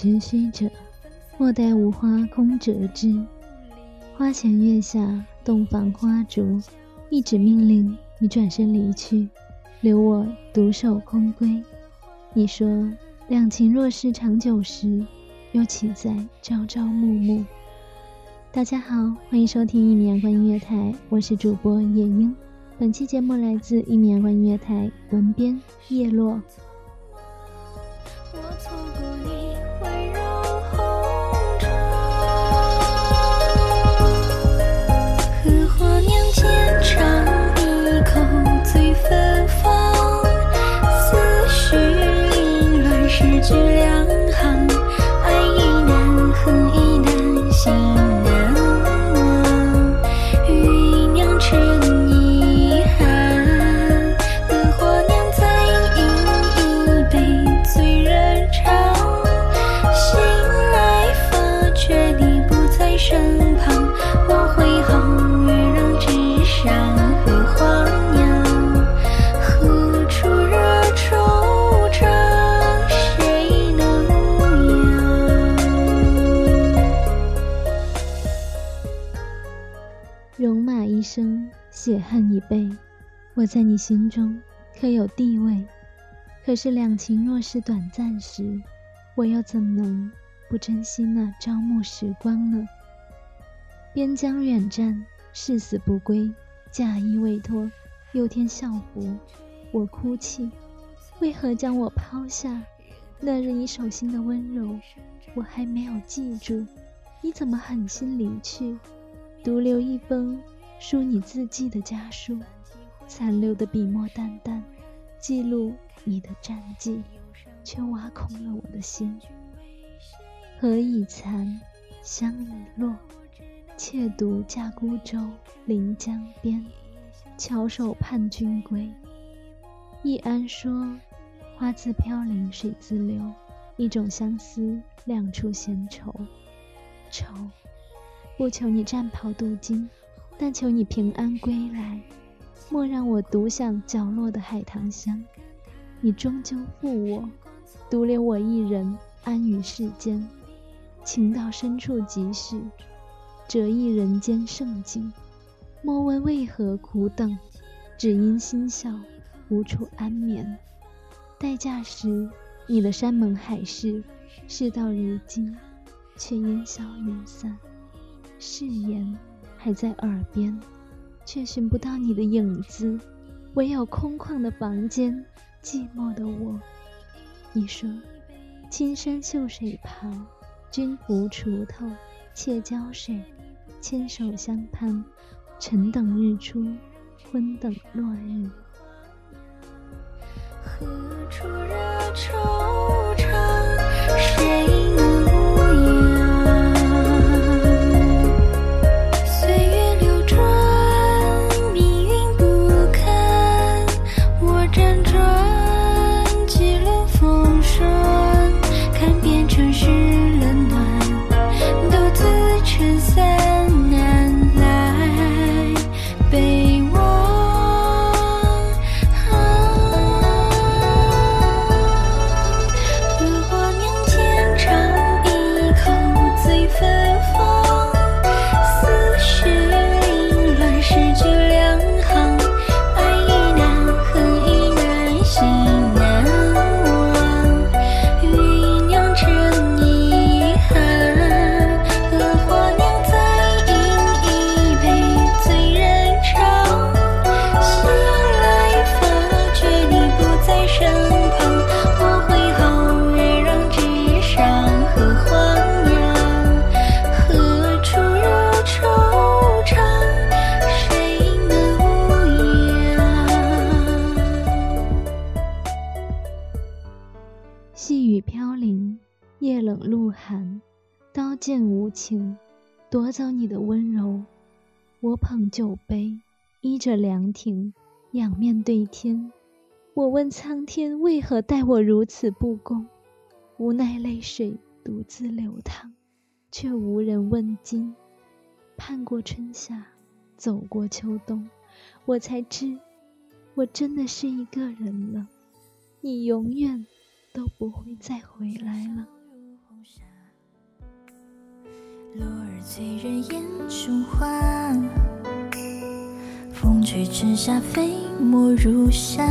折直须折，莫待无花空折枝。花前月下，洞房花烛，一纸命令，你转身离去，留我独守空闺。你说，两情若是长久时，又岂在朝朝暮暮？大家好，欢迎收听一米阳光音乐台，我是主播夜莺。本期节目来自一米阳光音乐台，文编叶落。生，血恨已背。我在你心中可有地位？可是两情若是短暂时，我又怎能不珍惜那朝暮时光呢？边疆远战，誓死不归，嫁衣未脱，又添校服，我哭泣，为何将我抛下？那日你手心的温柔，我还没有记住，你怎么狠心离去？独留一封书你字迹的家书，残留的笔墨淡淡，记录你的战绩，却挖空了我的心。荷已残，香已落，妾独驾孤舟，临江边，翘首盼君归。易安说：“花自飘零水自流，一种相思，两处闲愁。愁，不求你战袍镀金，但求你平安归来。莫让我独享角落的海棠香。你终究负我，独留我一人安于世间。情到深处即逝，折翼人间盛景。莫问为何苦等，只因心笑，无处安眠。待嫁时，你的山盟海誓，事到如今，却烟消云散。誓言还在耳边，却寻不到你的影子。唯有空旷的房间，寂寞的我。你说，青山秀水旁，君无锄头，妾浇水，牵手相攀，晨等日出，昏等落日。何处惹惆剑无情夺走你的温柔，我捧酒杯，依着凉亭，仰面对天。我问苍天为何待我如此不公，无奈泪水独自流淌，却无人问津。盼过春夏，走过秋冬，我才知，我真的是一个人了。你永远都不会再回来了。落日醉人眼中花，风吹之下飞沫如沙，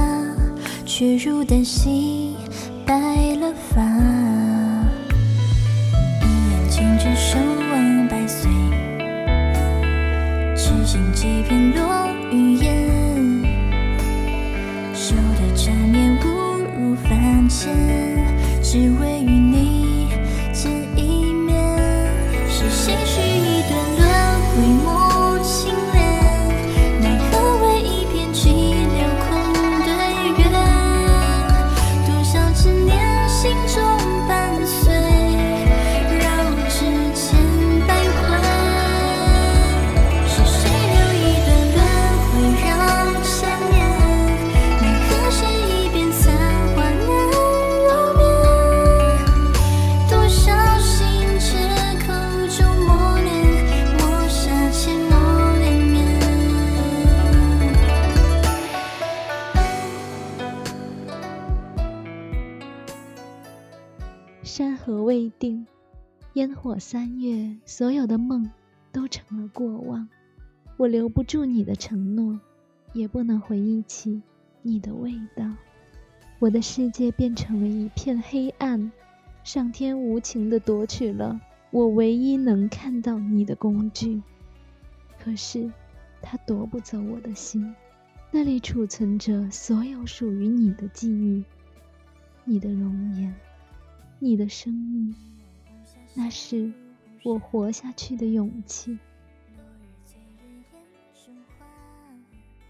却如丹溪白山河未定烟火三月，所有的梦都成了过往。我留不住你的承诺，也不能回忆起你的味道。我的世界变成了一片黑暗，上天无情地夺取了我唯一能看到你的工具。可是，它夺不走我的心，那里储存着所有属于你的记忆，你的容颜，你的生命。那是我活下去的勇气。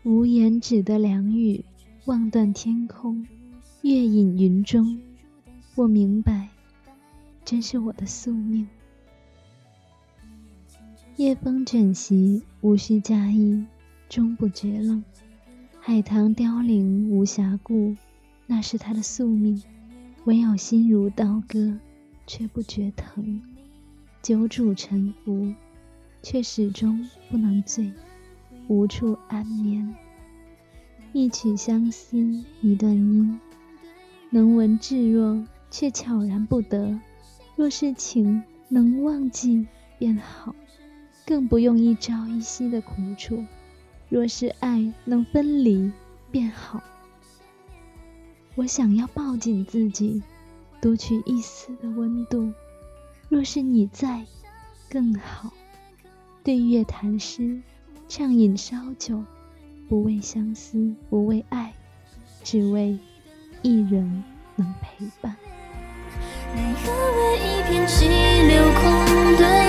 无言止的凉雨，望断天空，月隐云中。我明白，真是我的宿命。夜风卷席，无需加衣，终不觉冷。海棠凋零无暇顾，那是他的宿命。唯有心如刀割。却不觉疼，酒煮沉浮，却始终不能醉，无处安眠。一曲相思，一段音，能闻至若，却悄然不得。若是情能忘记便好，更不用一朝一夕的苦楚；若是爱能分离便好。我想要抱紧自己。夺取一丝的温度，若是你在，更好。对月谈诗，畅饮烧酒，不为相思，不为爱，只为一人能陪伴。奈何为一片寂留空对